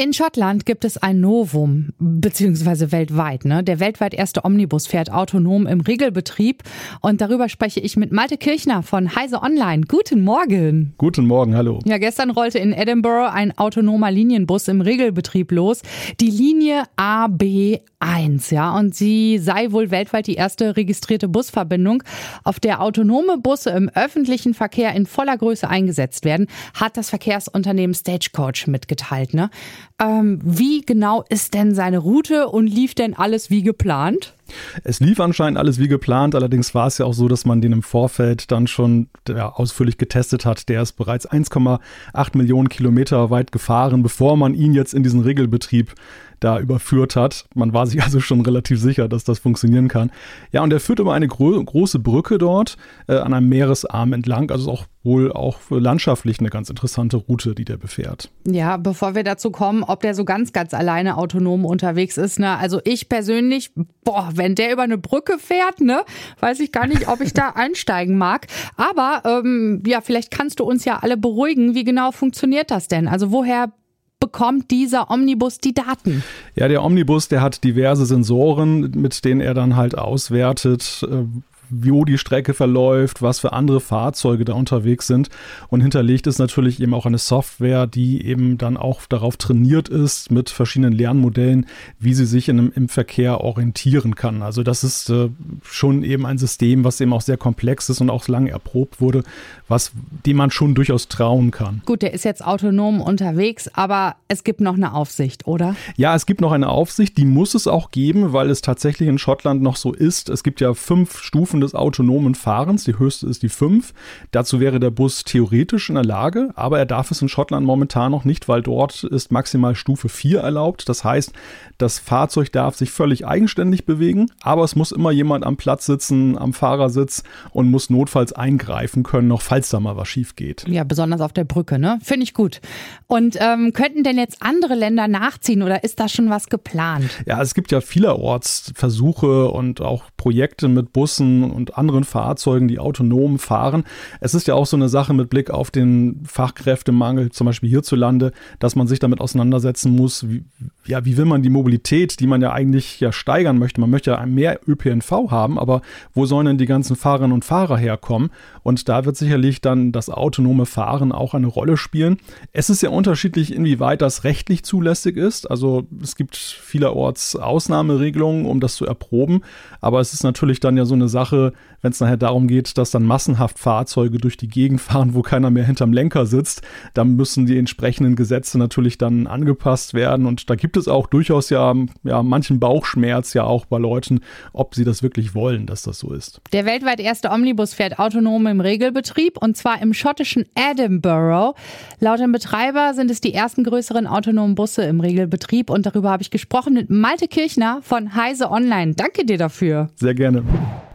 In Schottland gibt es ein Novum, beziehungsweise weltweit. Ne? Der weltweit erste Omnibus fährt autonom im Regelbetrieb. Und darüber spreche ich mit Malte Kirchner von Heise Online. Guten Morgen. Guten Morgen, hallo. Ja, gestern rollte in Edinburgh ein autonomer Linienbus im Regelbetrieb los. Die Linie AB1, ja. Und sie sei wohl weltweit die erste registrierte Busverbindung, auf der autonome Busse im öffentlichen Verkehr in voller Größe eingesetzt werden, hat das Verkehrsunternehmen Stagecoach mitgeteilt. Ne? Ähm, wie genau ist denn seine Route und lief denn alles wie geplant? Es lief anscheinend alles wie geplant, allerdings war es ja auch so, dass man den im Vorfeld dann schon ja, ausführlich getestet hat. Der ist bereits 1,8 Millionen Kilometer weit gefahren, bevor man ihn jetzt in diesen Regelbetrieb da überführt hat. Man war sich also schon relativ sicher, dass das funktionieren kann. Ja, und er führt über eine gro große Brücke dort äh, an einem Meeresarm entlang. Also auch wohl auch landschaftlich eine ganz interessante Route, die der befährt. Ja, bevor wir dazu kommen, ob der so ganz, ganz alleine autonom unterwegs ist. Ne? Also ich persönlich, boah, wenn der über eine Brücke fährt, ne, weiß ich gar nicht, ob ich da einsteigen mag. Aber ähm, ja, vielleicht kannst du uns ja alle beruhigen. Wie genau funktioniert das denn? Also woher bekommt dieser Omnibus die Daten? Ja, der Omnibus, der hat diverse Sensoren, mit denen er dann halt auswertet, äh, wo die Strecke verläuft, was für andere Fahrzeuge da unterwegs sind. Und hinterlegt ist natürlich eben auch eine Software, die eben dann auch darauf trainiert ist, mit verschiedenen Lernmodellen, wie sie sich in, im Verkehr orientieren kann. Also das ist äh, schon eben ein System, was eben auch sehr komplex ist und auch lange erprobt wurde, was dem man schon durchaus trauen kann. Gut, der ist jetzt autonom unterwegs, aber es gibt noch eine Aufsicht, oder? Ja, es gibt noch eine Aufsicht, die muss es auch geben, weil es tatsächlich in Schottland noch so ist. Es gibt ja fünf Stufen des autonomen Fahrens. Die höchste ist die 5. Dazu wäre der Bus theoretisch in der Lage, aber er darf es in Schottland momentan noch nicht, weil dort ist maximal Stufe 4 erlaubt. Das heißt, das Fahrzeug darf sich völlig eigenständig bewegen, aber es muss immer jemand am Platz sitzen, am Fahrersitz und muss notfalls eingreifen können, noch falls da mal was schief geht. Ja, besonders auf der Brücke, ne? Finde ich gut. Und ähm, könnten denn jetzt andere Länder nachziehen oder ist da schon was geplant? Ja, es gibt ja vielerorts Versuche und auch Projekte mit Bussen und anderen Fahrzeugen, die autonom fahren. Es ist ja auch so eine Sache mit Blick auf den Fachkräftemangel, zum Beispiel hierzulande, dass man sich damit auseinandersetzen muss, wie, ja, wie will man die Mobilität, die man ja eigentlich ja steigern möchte. Man möchte ja mehr ÖPNV haben, aber wo sollen denn die ganzen Fahrerinnen und Fahrer herkommen? Und da wird sicherlich dann das autonome Fahren auch eine Rolle spielen. Es ist ja unterschiedlich, inwieweit das rechtlich zulässig ist. Also es gibt vielerorts Ausnahmeregelungen, um das zu erproben. Aber es ist natürlich dann ja so eine Sache, wenn es nachher darum geht, dass dann massenhaft Fahrzeuge durch die Gegend fahren, wo keiner mehr hinterm Lenker sitzt, dann müssen die entsprechenden Gesetze natürlich dann angepasst werden. Und da gibt es auch durchaus ja, ja manchen Bauchschmerz ja auch bei Leuten, ob sie das wirklich wollen, dass das so ist. Der weltweit erste Omnibus fährt autonom im Regelbetrieb und zwar im schottischen Edinburgh. Laut dem Betreiber sind es die ersten größeren autonomen Busse im Regelbetrieb und darüber habe ich gesprochen mit Malte Kirchner von Heise Online. Danke dir dafür. Sehr gerne.